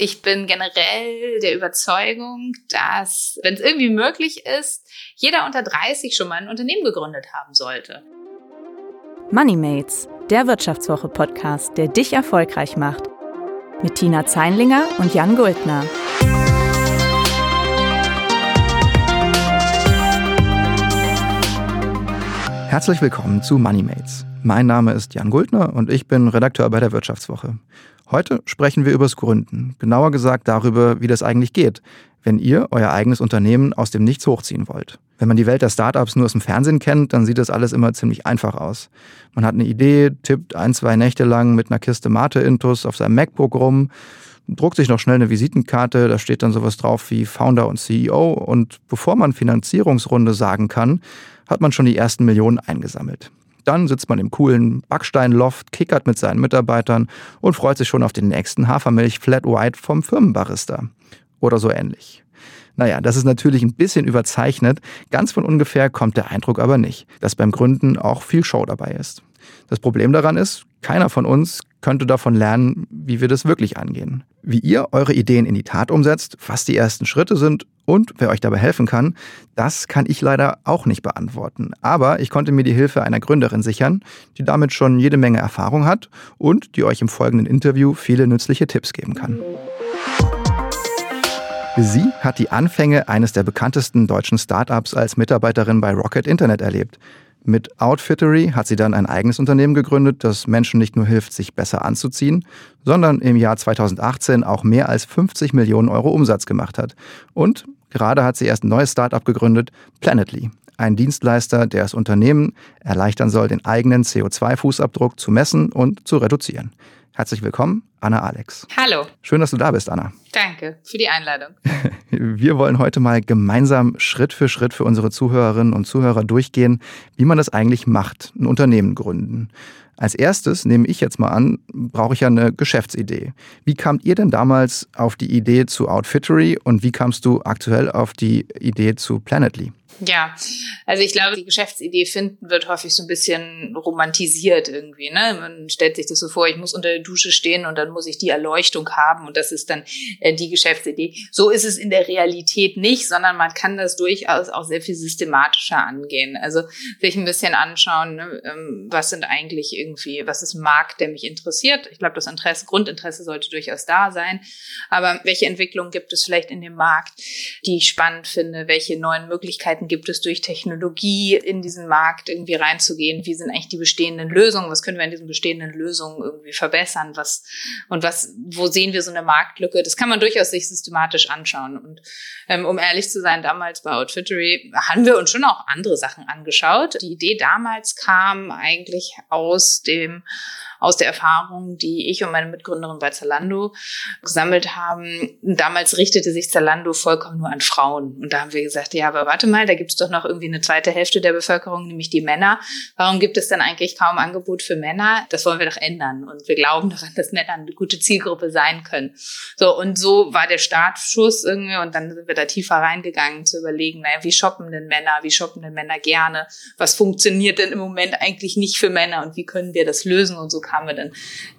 Ich bin generell der Überzeugung, dass, wenn es irgendwie möglich ist, jeder unter 30 schon mal ein Unternehmen gegründet haben sollte. MoneyMates, der Wirtschaftswoche-Podcast, der dich erfolgreich macht. Mit Tina Zeinlinger und Jan Guldner. Herzlich willkommen zu MoneyMates. Mein Name ist Jan Guldner und ich bin Redakteur bei der Wirtschaftswoche. Heute sprechen wir übers Gründen, genauer gesagt darüber, wie das eigentlich geht, wenn ihr euer eigenes Unternehmen aus dem Nichts hochziehen wollt. Wenn man die Welt der Startups nur aus dem Fernsehen kennt, dann sieht das alles immer ziemlich einfach aus. Man hat eine Idee, tippt ein, zwei Nächte lang mit einer Kiste Mate-Intus auf seinem MacBook rum, druckt sich noch schnell eine Visitenkarte, da steht dann sowas drauf wie Founder und CEO und bevor man Finanzierungsrunde sagen kann, hat man schon die ersten Millionen eingesammelt. Dann sitzt man im coolen Backsteinloft, kickert mit seinen Mitarbeitern und freut sich schon auf den nächsten Hafermilch Flat White vom Firmenbarista. Oder so ähnlich. Naja, das ist natürlich ein bisschen überzeichnet. Ganz von ungefähr kommt der Eindruck aber nicht, dass beim Gründen auch viel Show dabei ist. Das Problem daran ist, keiner von uns könnte davon lernen, wie wir das wirklich angehen. Wie ihr eure Ideen in die Tat umsetzt, was die ersten Schritte sind und wer euch dabei helfen kann, das kann ich leider auch nicht beantworten. Aber ich konnte mir die Hilfe einer Gründerin sichern, die damit schon jede Menge Erfahrung hat und die euch im folgenden Interview viele nützliche Tipps geben kann. Sie hat die Anfänge eines der bekanntesten deutschen Startups als Mitarbeiterin bei Rocket Internet erlebt. Mit Outfittery hat sie dann ein eigenes Unternehmen gegründet, das Menschen nicht nur hilft, sich besser anzuziehen, sondern im Jahr 2018 auch mehr als 50 Millionen Euro Umsatz gemacht hat. Und gerade hat sie erst ein neues Startup gegründet, Planetly. Ein Dienstleister, der das Unternehmen erleichtern soll, den eigenen CO2-Fußabdruck zu messen und zu reduzieren. Herzlich willkommen, Anna Alex. Hallo. Schön, dass du da bist, Anna. Danke für die Einladung. Wir wollen heute mal gemeinsam Schritt für Schritt für unsere Zuhörerinnen und Zuhörer durchgehen, wie man das eigentlich macht, ein Unternehmen gründen. Als erstes nehme ich jetzt mal an, brauche ich ja eine Geschäftsidee. Wie kamt ihr denn damals auf die Idee zu Outfittery und wie kamst du aktuell auf die Idee zu Planetly? Ja, also ich glaube, die Geschäftsidee finden wird häufig so ein bisschen romantisiert irgendwie. Ne? Man stellt sich das so vor, ich muss unter der Dusche stehen und dann muss ich die Erleuchtung haben und das ist dann äh, die Geschäftsidee. So ist es in der Realität nicht, sondern man kann das durchaus auch sehr viel systematischer angehen. Also sich ein bisschen anschauen, ne, ähm, was sind eigentlich irgendwie, was ist Markt, der mich interessiert. Ich glaube, das Interesse, Grundinteresse sollte durchaus da sein. Aber welche Entwicklungen gibt es vielleicht in dem Markt, die ich spannend finde? Welche neuen Möglichkeiten gibt es durch Technologie in diesen Markt irgendwie reinzugehen? Wie sind eigentlich die bestehenden Lösungen? Was können wir in diesen bestehenden Lösungen irgendwie verbessern? Was, und was, wo sehen wir so eine Marktlücke? Das kann man durchaus sich systematisch anschauen. Und ähm, um ehrlich zu sein, damals bei Outfittery haben wir uns schon auch andere Sachen angeschaut. Die Idee damals kam eigentlich aus dem aus der Erfahrung, die ich und meine Mitgründerin bei Zalando gesammelt haben. Damals richtete sich Zalando vollkommen nur an Frauen. Und da haben wir gesagt, ja, aber warte mal, da gibt es doch noch irgendwie eine zweite Hälfte der Bevölkerung, nämlich die Männer. Warum gibt es dann eigentlich kaum Angebot für Männer? Das wollen wir doch ändern. Und wir glauben daran, dass Männer eine gute Zielgruppe sein können. So, und so war der Startschuss irgendwie. Und dann sind wir da tiefer reingegangen zu überlegen, naja, wie shoppen denn Männer? Wie shoppen denn Männer gerne? Was funktioniert denn im Moment eigentlich nicht für Männer? Und wie können wir das lösen? Und so kamen wir dann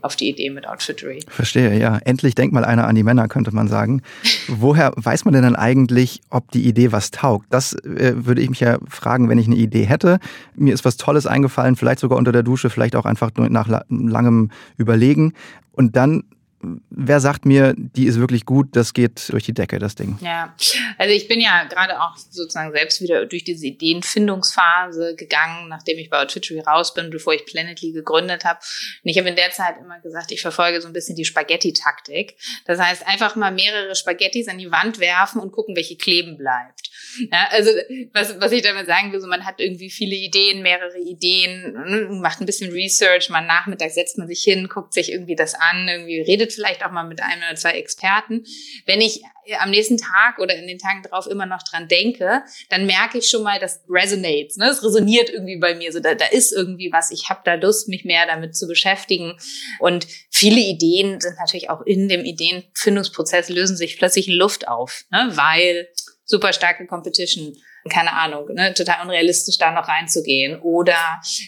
auf die Idee mit Outfittery. Verstehe, ja. Endlich denkt mal einer an die Männer, könnte man sagen. Woher weiß man denn dann eigentlich, ob die Idee was taugt? Das äh, würde ich mich ja fragen, wenn ich eine Idee hätte. Mir ist was Tolles eingefallen, vielleicht sogar unter der Dusche, vielleicht auch einfach nur nach langem Überlegen. Und dann wer sagt mir, die ist wirklich gut, das geht durch die Decke, das Ding? Ja, also ich bin ja gerade auch sozusagen selbst wieder durch diese Ideenfindungsphase gegangen, nachdem ich bei Outfittery raus bin, bevor ich Planetly gegründet habe. Und ich habe in der Zeit immer gesagt, ich verfolge so ein bisschen die Spaghetti-Taktik. Das heißt, einfach mal mehrere Spaghettis an die Wand werfen und gucken, welche kleben bleibt. Ja, also was, was ich damit sagen will, so man hat irgendwie viele Ideen, mehrere Ideen, ne, macht ein bisschen Research, mal nachmittags setzt man sich hin, guckt sich irgendwie das an, irgendwie redet vielleicht auch mal mit einem oder zwei Experten. Wenn ich am nächsten Tag oder in den Tagen drauf immer noch dran denke, dann merke ich schon mal, das resonates, ne? Es resoniert irgendwie bei mir, so da, da ist irgendwie was, ich habe da Lust, mich mehr damit zu beschäftigen. Und viele Ideen sind natürlich auch in dem Ideenfindungsprozess lösen sich plötzlich in Luft auf, ne? weil super starke Competition keine Ahnung, ne, total unrealistisch da noch reinzugehen. Oder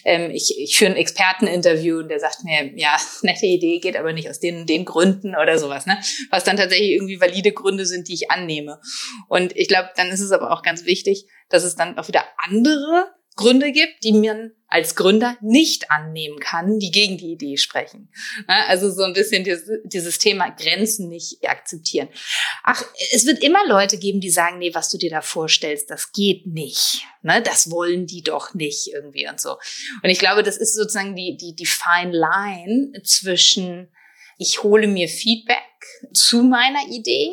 ähm, ich, ich führe ein Experteninterview und der sagt mir, ja, nette Idee, geht aber nicht aus den, den Gründen oder sowas, ne? Was dann tatsächlich irgendwie valide Gründe sind, die ich annehme. Und ich glaube, dann ist es aber auch ganz wichtig, dass es dann auch wieder andere Gründe gibt, die man als Gründer nicht annehmen kann, die gegen die Idee sprechen. Also so ein bisschen dieses Thema Grenzen nicht akzeptieren. Ach, es wird immer Leute geben, die sagen, nee, was du dir da vorstellst, das geht nicht. Ne? Das wollen die doch nicht irgendwie und so. Und ich glaube, das ist sozusagen die, die, die fine line zwischen ich hole mir Feedback zu meiner Idee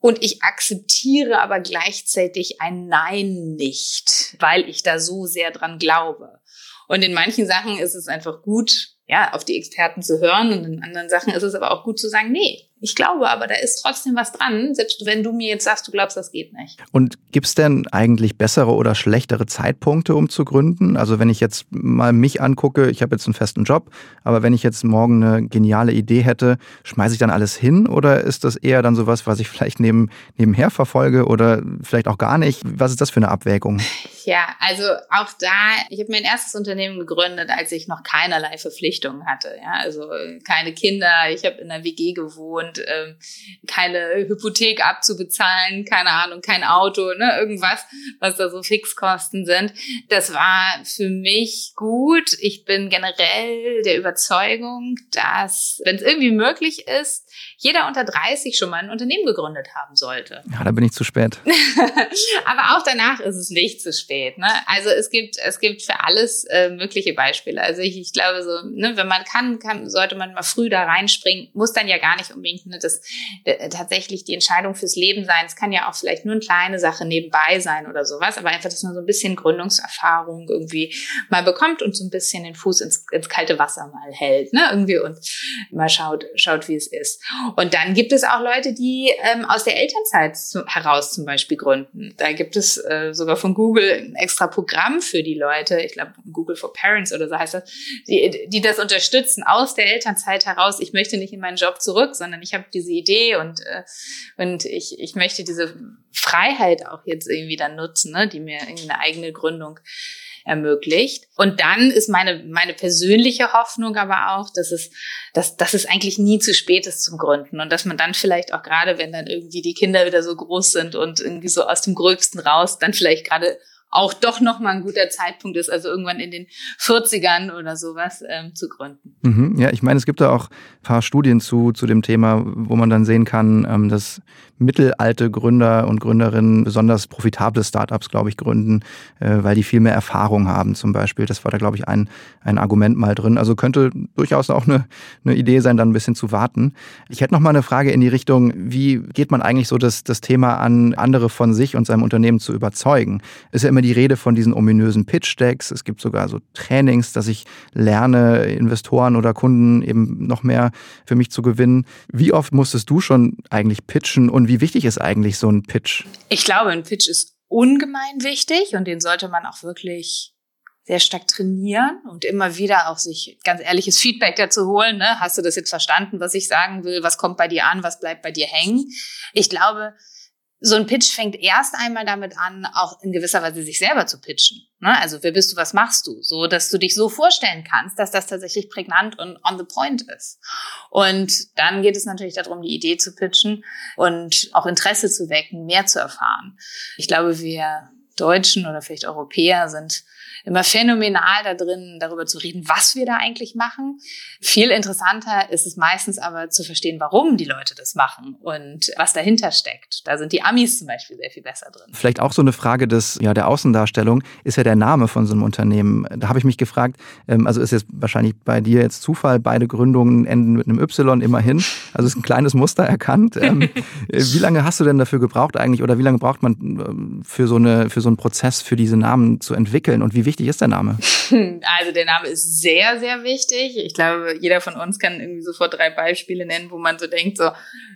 und ich akzeptiere aber gleichzeitig ein Nein nicht, weil ich da so sehr dran glaube. Und in manchen Sachen ist es einfach gut, ja, auf die Experten zu hören und in anderen Sachen ist es aber auch gut zu sagen, nee, ich glaube aber, da ist trotzdem was dran, selbst wenn du mir jetzt sagst, du glaubst, das geht nicht. Und gibt's denn eigentlich bessere oder schlechtere Zeitpunkte, um zu gründen? Also wenn ich jetzt mal mich angucke, ich habe jetzt einen festen Job, aber wenn ich jetzt morgen eine geniale Idee hätte, schmeiße ich dann alles hin oder ist das eher dann sowas, was ich vielleicht neben, nebenher verfolge oder vielleicht auch gar nicht? Was ist das für eine Abwägung? Ja, also auch da, ich habe mein erstes Unternehmen gegründet, als ich noch keinerlei Verpflichtungen hatte. Ja, also keine Kinder, ich habe in einer WG gewohnt und ähm, keine Hypothek abzubezahlen, keine Ahnung, kein Auto, ne, irgendwas, was da so Fixkosten sind. Das war für mich gut. Ich bin generell der Überzeugung, dass, wenn es irgendwie möglich ist, jeder unter 30 schon mal ein Unternehmen gegründet haben sollte. Ja, da bin ich zu spät. Aber auch danach ist es nicht zu spät. Ne? Also es gibt, es gibt für alles äh, mögliche Beispiele. Also ich, ich glaube so, ne, wenn man kann, kann, sollte man mal früh da reinspringen. Muss dann ja gar nicht unbedingt ne, das äh, tatsächlich die Entscheidung fürs Leben sein. Es kann ja auch vielleicht nur eine kleine Sache nebenbei sein oder sowas. Aber einfach, dass man so ein bisschen Gründungserfahrung irgendwie mal bekommt und so ein bisschen den Fuß ins, ins kalte Wasser mal hält, ne? Irgendwie und mal schaut, schaut, wie es ist. Und dann gibt es auch Leute, die ähm, aus der Elternzeit zu, heraus zum Beispiel gründen. Da gibt es äh, sogar von Google ein extra Programm für die Leute, ich glaube Google for Parents oder so heißt das, die, die das unterstützen aus der Elternzeit heraus. Ich möchte nicht in meinen Job zurück, sondern ich habe diese Idee und, äh, und ich, ich möchte diese Freiheit auch jetzt irgendwie dann nutzen, ne, die mir irgendwie eine eigene Gründung ermöglicht. Und dann ist meine, meine persönliche Hoffnung aber auch, dass es, dass, dass es eigentlich nie zu spät ist zum Gründen und dass man dann vielleicht auch gerade, wenn dann irgendwie die Kinder wieder so groß sind und irgendwie so aus dem Gröbsten raus, dann vielleicht gerade auch doch noch mal ein guter Zeitpunkt ist, also irgendwann in den 40ern oder sowas ähm, zu gründen. Mhm, ja, ich meine, es gibt da auch ein paar Studien zu, zu dem Thema, wo man dann sehen kann, ähm, dass mittelalte Gründer und Gründerinnen besonders profitable Startups, glaube ich, gründen, äh, weil die viel mehr Erfahrung haben zum Beispiel. Das war da, glaube ich, ein, ein Argument mal drin. Also könnte durchaus auch eine, eine Idee sein, dann ein bisschen zu warten. Ich hätte noch mal eine Frage in die Richtung, wie geht man eigentlich so das, das Thema an, andere von sich und seinem Unternehmen zu überzeugen? Ist ja immer die Rede von diesen ominösen Pitch-Decks. Es gibt sogar so Trainings, dass ich lerne, Investoren oder Kunden eben noch mehr für mich zu gewinnen. Wie oft musstest du schon eigentlich pitchen und wie wichtig ist eigentlich so ein Pitch? Ich glaube, ein Pitch ist ungemein wichtig und den sollte man auch wirklich sehr stark trainieren und immer wieder auch sich ganz ehrliches Feedback dazu holen. Ne? Hast du das jetzt verstanden, was ich sagen will? Was kommt bei dir an? Was bleibt bei dir hängen? Ich glaube, so ein Pitch fängt erst einmal damit an, auch in gewisser Weise sich selber zu pitchen. Ne? Also wer bist du, was machst du? So, dass du dich so vorstellen kannst, dass das tatsächlich prägnant und on the point ist. Und dann geht es natürlich darum, die Idee zu pitchen und auch Interesse zu wecken, mehr zu erfahren. Ich glaube, wir Deutschen oder vielleicht Europäer sind immer phänomenal da drin, darüber zu reden, was wir da eigentlich machen. Viel interessanter ist es meistens aber zu verstehen, warum die Leute das machen und was dahinter steckt. Da sind die Amis zum Beispiel sehr viel besser drin. Vielleicht auch so eine Frage des, ja, der Außendarstellung ist ja der Name von so einem Unternehmen. Da habe ich mich gefragt, ähm, also ist jetzt wahrscheinlich bei dir jetzt Zufall, beide Gründungen enden mit einem Y immerhin. Also ist ein kleines Muster erkannt. Ähm, äh, wie lange hast du denn dafür gebraucht eigentlich oder wie lange braucht man ähm, für so, eine, für so einen Prozess, für diese Namen zu entwickeln und wie wichtig ist der Name? Also der Name ist sehr, sehr wichtig. Ich glaube, jeder von uns kann irgendwie sofort drei Beispiele nennen, wo man so denkt, so,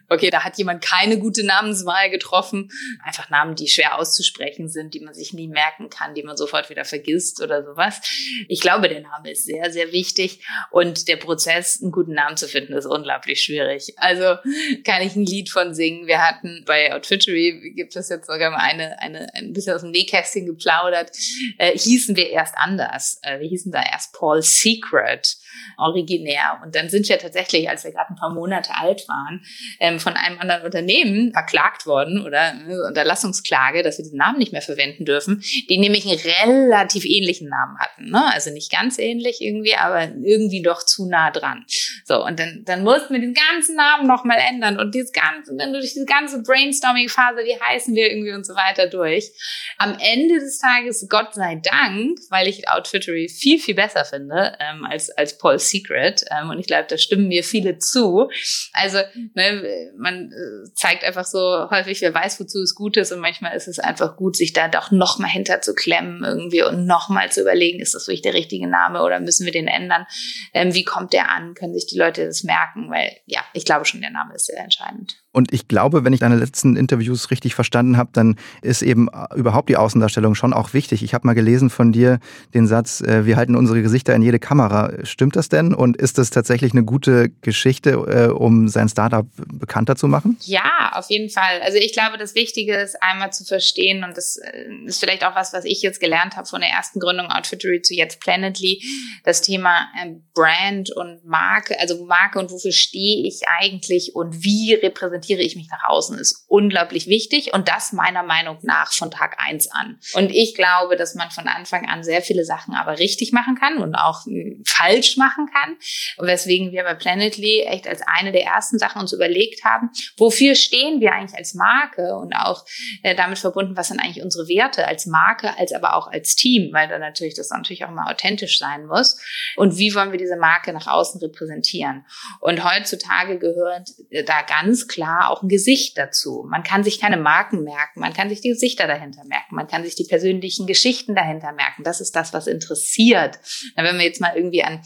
okay, da hat jemand keine gute Namenswahl getroffen. Einfach Namen, die schwer auszusprechen sind, die man sich nie merken kann, die man sofort wieder vergisst oder sowas. Ich glaube, der Name ist sehr, sehr wichtig und der Prozess, einen guten Namen zu finden, ist unglaublich schwierig. Also kann ich ein Lied von singen. Wir hatten bei Outfittery gibt es jetzt sogar mal eine, eine, ein bisschen aus dem Nähkästchen geplaudert, äh, hießen wir erst anders. Äh, wir hießen da erst Paul Secret originär. Und dann sind wir tatsächlich, als wir gerade ein paar Monate alt waren, ähm, von einem anderen Unternehmen verklagt worden oder äh, Unterlassungsklage, dass wir diesen Namen nicht mehr verwenden dürfen, die nämlich einen relativ ähnlichen Namen hatten. Ne? Also nicht ganz ähnlich irgendwie, aber irgendwie doch zu nah dran. So, und dann, dann mussten wir den ganzen Namen nochmal ändern und dieses ganze, dann durch diese ganze Brainstorming-Phase, wie heißen wir irgendwie und so weiter durch. Am Ende des Tages, Gott sei Dank, weil ich Outfittery viel, viel besser finde ähm, als, als Paul Secret. Ähm, und ich glaube, da stimmen mir viele zu. Also ne, man äh, zeigt einfach so häufig, wer weiß, wozu es gut ist. Und manchmal ist es einfach gut, sich da doch noch mal hinter zu klemmen irgendwie und noch mal zu überlegen, ist das wirklich der richtige Name oder müssen wir den ändern? Ähm, wie kommt der an? Können sich die Leute das merken? Weil ja, ich glaube schon, der Name ist sehr entscheidend. Und ich glaube, wenn ich deine letzten Interviews richtig verstanden habe, dann ist eben äh, überhaupt die Außendarstellung schon auch wichtig. Ich habe mal gelesen von dir den Satz, äh, wir halten unsere Gesichter in jede Kamera. Stimmt das denn? Und ist das tatsächlich eine gute Geschichte, äh, um sein Startup bekannter zu machen? Ja, auf jeden Fall. Also ich glaube, das Wichtige ist einmal zu verstehen, und das ist vielleicht auch was, was ich jetzt gelernt habe von der ersten Gründung Outfittery zu jetzt Planetly, das Thema Brand und Marke, also Marke und wofür stehe ich eigentlich und wie repräsentiere präsentiere ich mich nach außen, ist unglaublich wichtig und das meiner Meinung nach von Tag eins an. Und ich glaube, dass man von Anfang an sehr viele Sachen aber richtig machen kann und auch hm, falsch machen kann. weswegen wir bei Planetly echt als eine der ersten Sachen uns überlegt haben, wofür stehen wir eigentlich als Marke und auch äh, damit verbunden, was sind eigentlich unsere Werte als Marke, als aber auch als Team, weil da natürlich das natürlich auch mal authentisch sein muss. Und wie wollen wir diese Marke nach außen repräsentieren? Und heutzutage gehört äh, da ganz klar klar auch ein Gesicht dazu. Man kann sich keine Marken merken, man kann sich die Gesichter dahinter merken, man kann sich die persönlichen Geschichten dahinter merken. Das ist das, was interessiert. wenn wir jetzt mal irgendwie an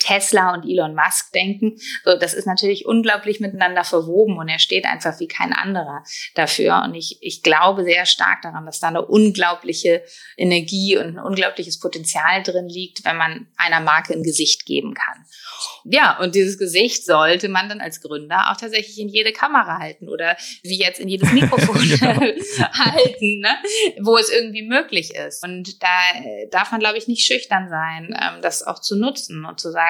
Tesla und Elon Musk denken. So, das ist natürlich unglaublich miteinander verwoben und er steht einfach wie kein anderer dafür. Und ich, ich glaube sehr stark daran, dass da eine unglaubliche Energie und ein unglaubliches Potenzial drin liegt, wenn man einer Marke ein Gesicht geben kann. Ja, und dieses Gesicht sollte man dann als Gründer auch tatsächlich in jede Kamera halten oder wie jetzt in jedes Mikrofon genau. halten, ne? wo es irgendwie möglich ist. Und da darf man, glaube ich, nicht schüchtern sein, ähm, das auch zu nutzen und zu sagen,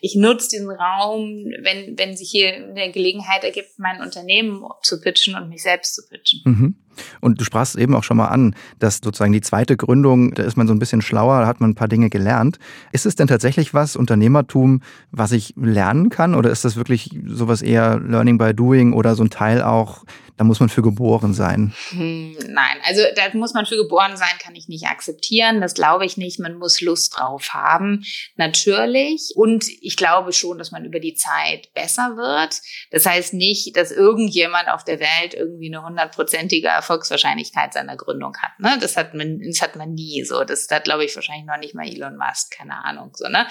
ich nutze diesen Raum, wenn, wenn sich hier eine Gelegenheit ergibt, mein Unternehmen zu pitchen und mich selbst zu pitchen. Mhm. Und du sprachst eben auch schon mal an, dass sozusagen die zweite Gründung, da ist man so ein bisschen schlauer, da hat man ein paar Dinge gelernt. Ist es denn tatsächlich was, Unternehmertum, was ich lernen kann? Oder ist das wirklich sowas eher Learning by Doing oder so ein Teil auch, da muss man für geboren sein? Hm, nein, also da muss man für geboren sein, kann ich nicht akzeptieren. Das glaube ich nicht. Man muss Lust drauf haben, natürlich. Und ich glaube schon, dass man über die Zeit besser wird. Das heißt nicht, dass irgendjemand auf der Welt irgendwie eine hundertprozentige Erfolgswahrscheinlichkeit seiner Gründung hat. Ne? Das hat man, das hat man nie so. Das hat, glaube ich, wahrscheinlich noch nicht mal Elon Musk, keine Ahnung. So, ne?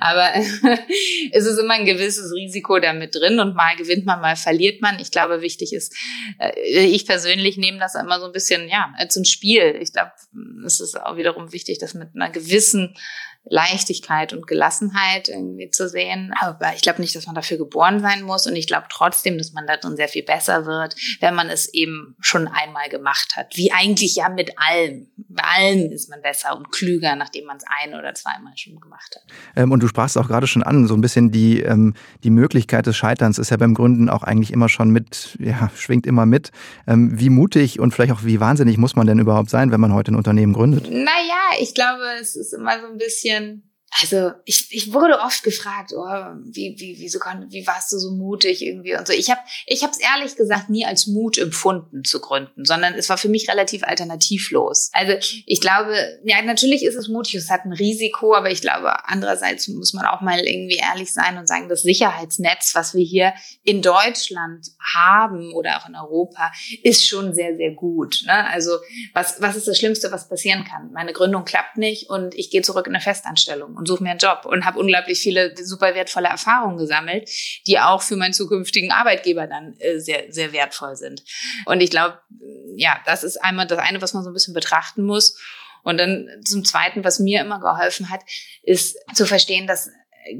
Aber es ist immer ein gewisses Risiko damit drin und mal gewinnt man, mal verliert man. Ich glaube, wichtig ist, äh, ich persönlich nehme das immer so ein bisschen, ja, ein Spiel. Ich glaube, es ist auch wiederum wichtig, das mit einer gewissen Leichtigkeit und Gelassenheit irgendwie zu sehen. Aber ich glaube nicht, dass man dafür geboren sein muss. Und ich glaube trotzdem, dass man darin sehr viel besser wird, wenn man es eben schon einmal gemacht hat. Wie eigentlich ja mit allem. Bei allem ist man besser und klüger, nachdem man es ein oder zweimal schon gemacht hat. Ähm, und du sprachst auch gerade schon an, so ein bisschen die, ähm, die Möglichkeit des Scheiterns ist ja beim Gründen auch eigentlich immer schon mit, ja, schwingt immer mit. Ähm, wie mutig und vielleicht auch wie wahnsinnig muss man denn überhaupt sein, wenn man heute ein Unternehmen gründet? Naja, ich glaube, es ist immer so ein bisschen bisschen also ich, ich wurde oft gefragt, oh, wie, wie, wieso kann, wie warst du so mutig irgendwie und so. Ich habe ich habe es ehrlich gesagt nie als Mut empfunden zu gründen, sondern es war für mich relativ alternativlos. Also ich glaube, ja natürlich ist es mutig, es hat ein Risiko, aber ich glaube andererseits muss man auch mal irgendwie ehrlich sein und sagen, das Sicherheitsnetz, was wir hier in Deutschland haben oder auch in Europa, ist schon sehr sehr gut. Ne? Also was was ist das Schlimmste, was passieren kann? Meine Gründung klappt nicht und ich gehe zurück in eine Festanstellung und suche mir einen Job und habe unglaublich viele super wertvolle Erfahrungen gesammelt, die auch für meinen zukünftigen Arbeitgeber dann äh, sehr, sehr wertvoll sind. Und ich glaube, ja, das ist einmal das eine, was man so ein bisschen betrachten muss. Und dann zum Zweiten, was mir immer geholfen hat, ist zu verstehen, dass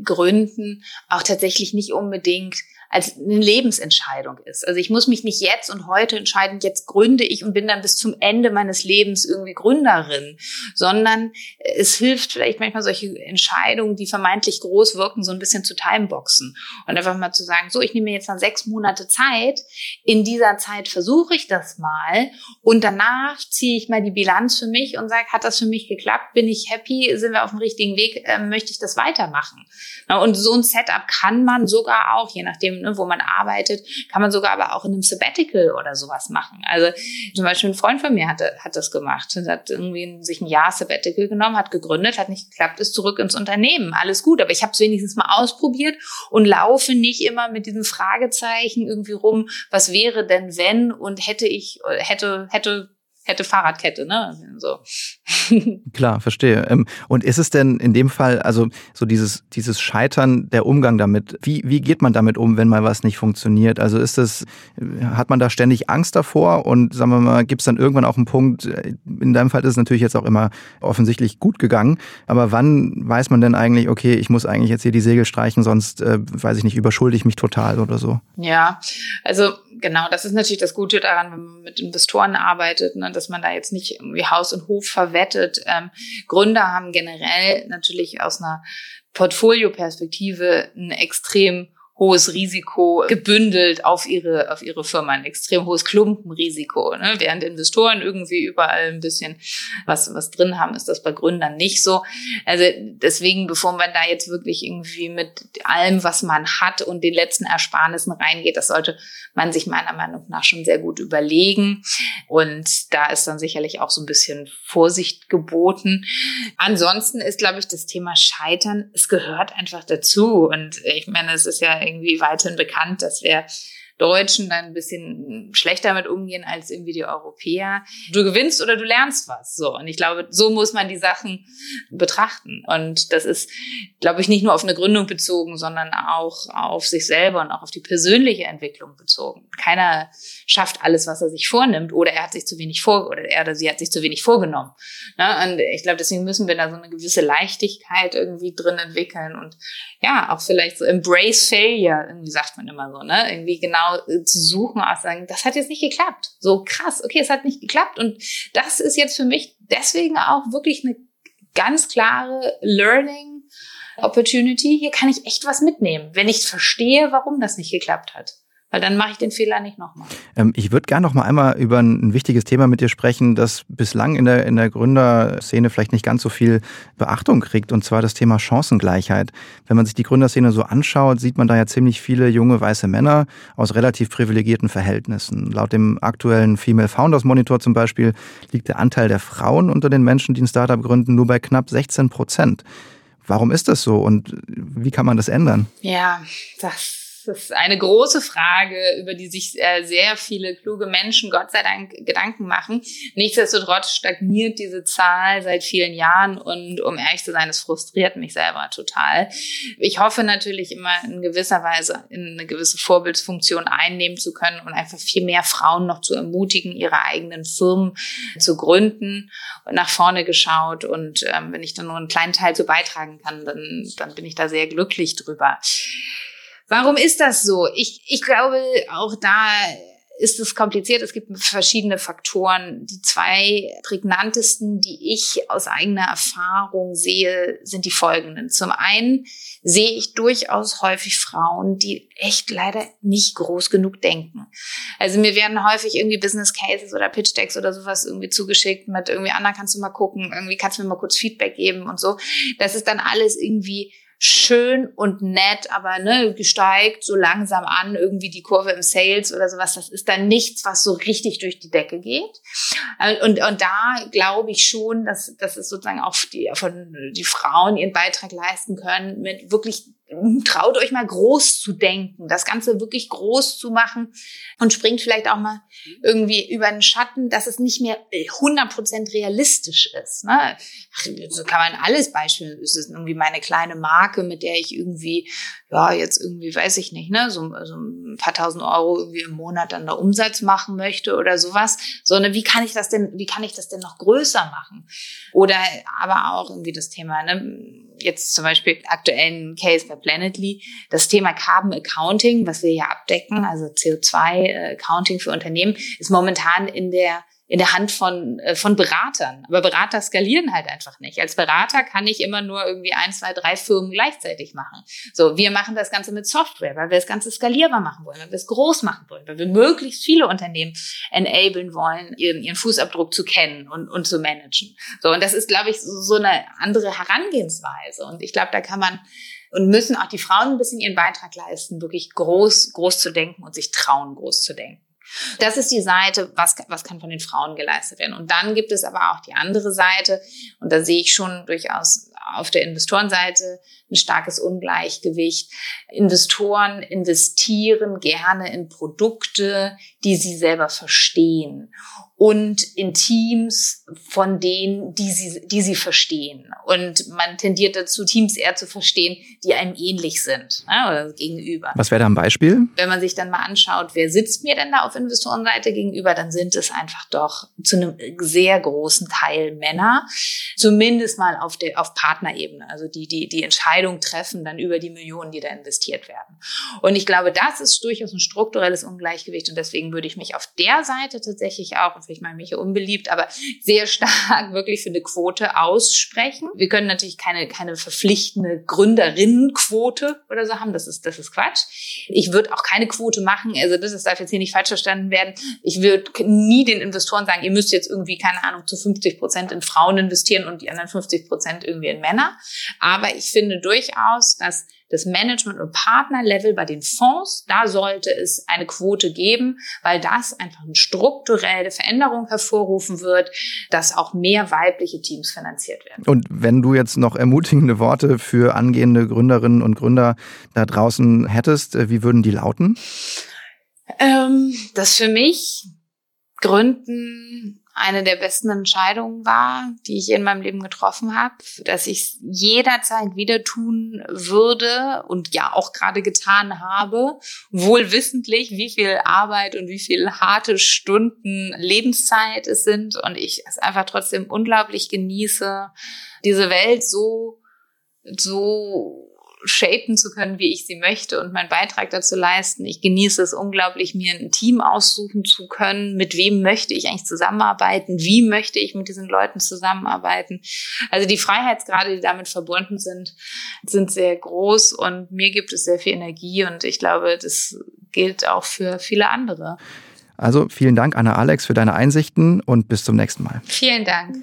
Gründen auch tatsächlich nicht unbedingt als eine Lebensentscheidung ist. Also ich muss mich nicht jetzt und heute entscheiden, jetzt gründe ich und bin dann bis zum Ende meines Lebens irgendwie Gründerin, sondern es hilft vielleicht manchmal solche Entscheidungen, die vermeintlich groß wirken, so ein bisschen zu timeboxen und einfach mal zu sagen, so, ich nehme mir jetzt mal sechs Monate Zeit, in dieser Zeit versuche ich das mal und danach ziehe ich mal die Bilanz für mich und sage, hat das für mich geklappt, bin ich happy, sind wir auf dem richtigen Weg, äh, möchte ich das weitermachen. Und so ein Setup kann man sogar auch, je nachdem, ne, wo man arbeitet, kann man sogar aber auch in einem Sabbatical oder sowas machen. Also zum Beispiel ein Freund von mir hatte, hat das gemacht. Er hat irgendwie sich ein Jahr Sabbatical genommen, hat gegründet, hat nicht geklappt, ist zurück ins Unternehmen. Alles gut, aber ich habe es wenigstens mal ausprobiert und laufe nicht immer mit diesem Fragezeichen irgendwie rum, was wäre denn wenn und hätte ich, hätte, hätte hätte Fahrradkette, ne? So. Klar, verstehe. Ähm, und ist es denn in dem Fall, also so dieses, dieses Scheitern, der Umgang damit, wie, wie geht man damit um, wenn mal was nicht funktioniert? Also ist es, hat man da ständig Angst davor und sagen wir mal, gibt es dann irgendwann auch einen Punkt, in deinem Fall ist es natürlich jetzt auch immer offensichtlich gut gegangen, aber wann weiß man denn eigentlich, okay, ich muss eigentlich jetzt hier die Segel streichen, sonst, äh, weiß ich nicht, überschulde ich mich total oder so? Ja, also genau, das ist natürlich das Gute daran, wenn man mit Investoren arbeitet, ne, dass man da jetzt nicht irgendwie Haus und Hof verwettet. Ähm, Gründer haben generell natürlich aus einer Portfolioperspektive ein extrem hohes Risiko gebündelt auf ihre, auf ihre Firma, ein extrem hohes Klumpenrisiko. Ne? Während Investoren irgendwie überall ein bisschen was, was drin haben, ist das bei Gründern nicht so. Also deswegen, bevor man da jetzt wirklich irgendwie mit allem, was man hat und den letzten Ersparnissen reingeht, das sollte man sich meiner Meinung nach schon sehr gut überlegen. Und da ist dann sicherlich auch so ein bisschen Vorsicht geboten. Ansonsten ist, glaube ich, das Thema Scheitern, es gehört einfach dazu. Und ich meine, es ist ja irgendwie weiterhin bekannt, dass wir Deutschen dann ein bisschen schlechter damit umgehen als irgendwie die Europäer. Du gewinnst oder du lernst was. So. Und ich glaube, so muss man die Sachen betrachten. Und das ist, glaube ich, nicht nur auf eine Gründung bezogen, sondern auch auf sich selber und auch auf die persönliche Entwicklung bezogen. Keiner schafft alles, was er sich vornimmt, oder er hat sich zu wenig vor, oder er oder sie hat sich zu wenig vorgenommen. Ne? Und ich glaube, deswegen müssen wir da so eine gewisse Leichtigkeit irgendwie drin entwickeln und ja, auch vielleicht so embrace failure, irgendwie sagt man immer so, ne? Irgendwie genau genau äh, zu suchen, auch sagen, das hat jetzt nicht geklappt. So krass, okay, es hat nicht geklappt. Und das ist jetzt für mich deswegen auch wirklich eine ganz klare Learning Opportunity. Hier kann ich echt was mitnehmen, wenn ich verstehe, warum das nicht geklappt hat weil dann mache ich den Fehler nicht nochmal. Ähm, ich würde gerne noch mal einmal über ein, wichtiges Thema mit dir sprechen, das bislang in der, in der Gründerszene vielleicht nicht ganz so viel Beachtung kriegt, und zwar das Thema Chancengleichheit. Wenn man sich die Gründerszene so anschaut, sieht man da ja ziemlich viele junge weiße Männer aus relativ privilegierten Verhältnissen. Laut dem aktuellen Female Founders Monitor zum Beispiel liegt der Anteil der Frauen unter den Menschen, die ein Startup gründen, nur bei knapp 16 Prozent. Warum ist das so und wie kann man das ändern? Ja, das das ist eine große Frage, über die sich äh, sehr viele kluge Menschen, Gott sei Dank, Gedanken machen. Nichtsdestotrotz stagniert diese Zahl seit vielen Jahren und um ehrlich zu sein, es frustriert mich selber total. Ich hoffe natürlich immer in gewisser Weise in eine gewisse Vorbildsfunktion einnehmen zu können und einfach viel mehr Frauen noch zu ermutigen, ihre eigenen Firmen zu gründen und nach vorne geschaut. Und ähm, wenn ich dann nur einen kleinen Teil zu beitragen kann, dann, dann bin ich da sehr glücklich drüber. Warum ist das so? Ich, ich glaube, auch da ist es kompliziert. Es gibt verschiedene Faktoren. Die zwei prägnantesten, die ich aus eigener Erfahrung sehe, sind die folgenden. Zum einen sehe ich durchaus häufig Frauen, die echt leider nicht groß genug denken. Also mir werden häufig irgendwie Business Cases oder Pitch Decks oder sowas irgendwie zugeschickt mit irgendwie, Anna, kannst du mal gucken, irgendwie kannst du mir mal kurz Feedback geben und so. Das ist dann alles irgendwie schön und nett, aber ne, gesteigt so langsam an, irgendwie die Kurve im Sales oder sowas. Das ist dann nichts, was so richtig durch die Decke geht. Äh, und, und da glaube ich schon, dass, dass es sozusagen auch die, von die Frauen ihren Beitrag leisten können, mit wirklich traut euch mal groß zu denken, das Ganze wirklich groß zu machen und springt vielleicht auch mal irgendwie über den Schatten, dass es nicht mehr 100% realistisch ist. Ne? so kann man alles beispielen. Es ist irgendwie meine kleine Marke, mit der ich irgendwie, ja, jetzt irgendwie, weiß ich nicht, ne, so, so ein paar tausend Euro irgendwie im Monat dann da Umsatz machen möchte oder sowas, sondern wie kann ich das denn, wie kann ich das denn noch größer machen? Oder aber auch irgendwie das Thema, ne, jetzt zum Beispiel aktuellen Case bei Planetly. Das Thema Carbon Accounting, was wir ja abdecken, also CO2 Accounting für Unternehmen, ist momentan in der in der Hand von, äh, von Beratern. Aber Berater skalieren halt einfach nicht. Als Berater kann ich immer nur irgendwie ein, zwei, drei Firmen gleichzeitig machen. So, wir machen das Ganze mit Software, weil wir das Ganze skalierbar machen wollen, weil wir es groß machen wollen, weil wir möglichst viele Unternehmen enablen wollen, ihren, ihren Fußabdruck zu kennen und, und zu managen. So, und das ist, glaube ich, so eine andere Herangehensweise. Und ich glaube, da kann man und müssen auch die Frauen ein bisschen ihren Beitrag leisten, wirklich groß, groß zu denken und sich trauen, groß zu denken. Das ist die Seite, was, was kann von den Frauen geleistet werden. Und dann gibt es aber auch die andere Seite, und da sehe ich schon durchaus auf der Investorenseite ein starkes Ungleichgewicht. Investoren investieren gerne in Produkte, die sie selber verstehen und in Teams von denen, die sie, die sie verstehen. Und man tendiert dazu, Teams eher zu verstehen, die einem ähnlich sind ne, oder gegenüber. Was wäre da ein Beispiel? Wenn man sich dann mal anschaut, wer sitzt mir denn da auf Investorenseite gegenüber, dann sind es einfach doch zu einem sehr großen Teil Männer, zumindest mal auf der auf Partnerebene, also die die die Entscheidung treffen dann über die Millionen, die da investiert werden. Und ich glaube, das ist durchaus ein strukturelles Ungleichgewicht und deswegen würde ich mich auf der Seite tatsächlich auch ich meine mich hier unbeliebt, aber sehr stark wirklich für eine Quote aussprechen. Wir können natürlich keine, keine verpflichtende Gründerinnenquote oder so haben. Das ist, das ist Quatsch. Ich würde auch keine Quote machen. Also das, das darf jetzt hier nicht falsch verstanden werden. Ich würde nie den Investoren sagen, ihr müsst jetzt irgendwie, keine Ahnung, zu 50 Prozent in Frauen investieren und die anderen 50 Prozent irgendwie in Männer. Aber ich finde durchaus, dass das Management- und Partnerlevel bei den Fonds, da sollte es eine Quote geben, weil das einfach eine strukturelle Veränderung hervorrufen wird, dass auch mehr weibliche Teams finanziert werden. Und wenn du jetzt noch ermutigende Worte für angehende Gründerinnen und Gründer da draußen hättest, äh, wie würden die lauten? Ähm, das für mich Gründen eine der besten Entscheidungen war, die ich in meinem Leben getroffen habe, dass ich jederzeit wieder tun würde und ja auch gerade getan habe, wohl wissentlich, wie viel Arbeit und wie viel harte Stunden Lebenszeit es sind und ich es einfach trotzdem unglaublich genieße, diese Welt so so shapen zu können, wie ich sie möchte und meinen Beitrag dazu leisten. Ich genieße es unglaublich, mir ein Team aussuchen zu können. Mit wem möchte ich eigentlich zusammenarbeiten? Wie möchte ich mit diesen Leuten zusammenarbeiten? Also die Freiheitsgrade, die damit verbunden sind, sind sehr groß und mir gibt es sehr viel Energie und ich glaube, das gilt auch für viele andere. Also vielen Dank, Anna Alex, für deine Einsichten und bis zum nächsten Mal. Vielen Dank.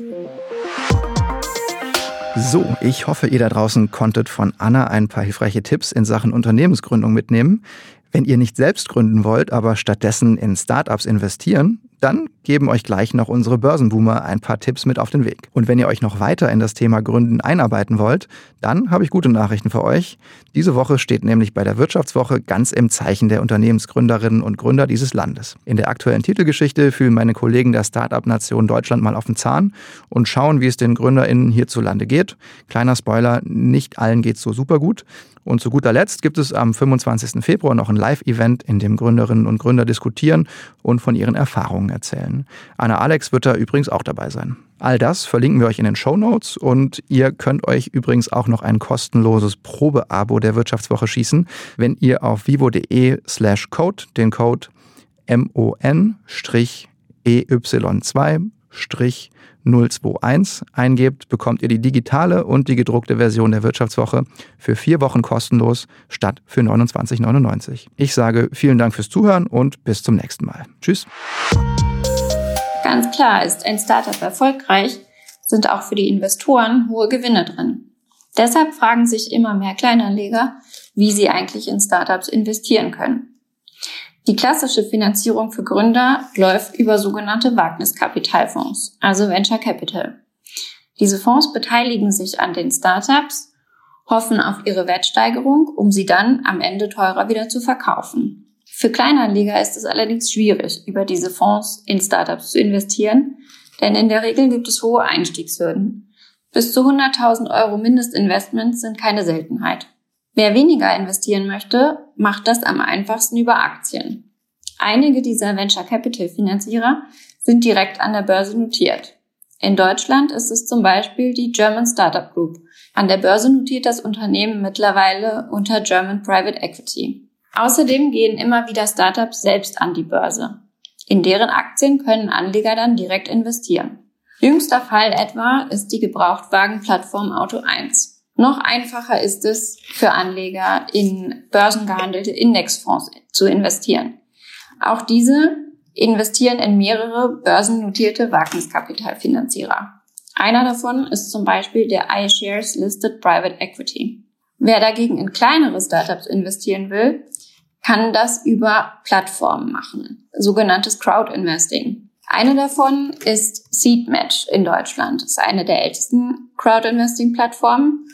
So, ich hoffe, ihr da draußen konntet von Anna ein paar hilfreiche Tipps in Sachen Unternehmensgründung mitnehmen. Wenn ihr nicht selbst gründen wollt, aber stattdessen in Startups investieren, dann geben euch gleich noch unsere Börsenboomer ein paar Tipps mit auf den Weg. Und wenn ihr euch noch weiter in das Thema Gründen einarbeiten wollt, dann habe ich gute Nachrichten für euch. Diese Woche steht nämlich bei der Wirtschaftswoche ganz im Zeichen der Unternehmensgründerinnen und Gründer dieses Landes. In der aktuellen Titelgeschichte fühlen meine Kollegen der Startup-Nation Deutschland mal auf den Zahn und schauen, wie es den GründerInnen hierzulande geht. Kleiner Spoiler, nicht allen geht's so super gut. Und zu guter Letzt gibt es am 25. Februar noch ein Live-Event, in dem Gründerinnen und Gründer diskutieren und von ihren Erfahrungen erzählen. Anna Alex wird da übrigens auch dabei sein. All das verlinken wir euch in den Show Notes und ihr könnt euch übrigens auch noch ein kostenloses Probeabo der Wirtschaftswoche schießen, wenn ihr auf vivo.de slash code den Code MON-EY2 021 eingebt, bekommt ihr die digitale und die gedruckte Version der Wirtschaftswoche für vier Wochen kostenlos statt für 29,99. Ich sage vielen Dank fürs Zuhören und bis zum nächsten Mal. Tschüss. Ganz klar ist ein Startup erfolgreich, sind auch für die Investoren hohe Gewinne drin. Deshalb fragen sich immer mehr Kleinanleger, wie sie eigentlich in Startups investieren können. Die klassische Finanzierung für Gründer läuft über sogenannte Wagniskapitalfonds, also Venture Capital. Diese Fonds beteiligen sich an den Startups, hoffen auf ihre Wertsteigerung, um sie dann am Ende teurer wieder zu verkaufen. Für Kleinanleger ist es allerdings schwierig, über diese Fonds in Startups zu investieren, denn in der Regel gibt es hohe Einstiegshürden. Bis zu 100.000 Euro Mindestinvestments sind keine Seltenheit. Wer weniger investieren möchte, macht das am einfachsten über Aktien. Einige dieser Venture Capital Finanzierer sind direkt an der Börse notiert. In Deutschland ist es zum Beispiel die German Startup Group. An der Börse notiert das Unternehmen mittlerweile unter German Private Equity. Außerdem gehen immer wieder Startups selbst an die Börse. In deren Aktien können Anleger dann direkt investieren. Jüngster Fall etwa ist die Gebrauchtwagenplattform Auto 1. Noch einfacher ist es für Anleger in börsengehandelte Indexfonds zu investieren. Auch diese investieren in mehrere börsennotierte Wagniskapitalfinanzierer. Einer davon ist zum Beispiel der iShares Listed Private Equity. Wer dagegen in kleinere Startups investieren will, kann das über Plattformen machen, sogenanntes Crowd Investing. Eine davon ist SeedMatch in Deutschland. Das ist eine der ältesten Crowd Investing Plattformen.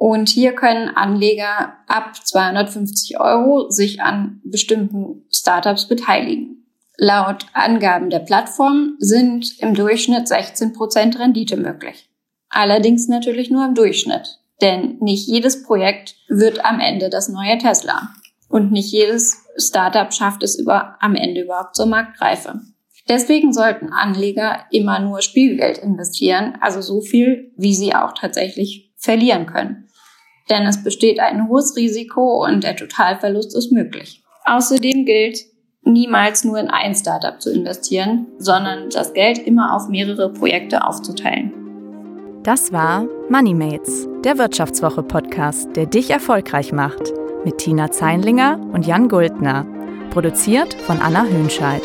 Und hier können Anleger ab 250 Euro sich an bestimmten Startups beteiligen. Laut Angaben der Plattform sind im Durchschnitt 16 Prozent Rendite möglich. Allerdings natürlich nur im Durchschnitt, denn nicht jedes Projekt wird am Ende das neue Tesla und nicht jedes Startup schafft es über, am Ende überhaupt zur Marktreife. Deswegen sollten Anleger immer nur Spielgeld investieren, also so viel, wie sie auch tatsächlich verlieren können. Denn es besteht ein hohes Risiko und der Totalverlust ist möglich. Außerdem gilt, niemals nur in ein Startup zu investieren, sondern das Geld immer auf mehrere Projekte aufzuteilen. Das war MoneyMates, der Wirtschaftswoche-Podcast, der dich erfolgreich macht, mit Tina Zeinlinger und Jan Guldner. Produziert von Anna Hönscheid.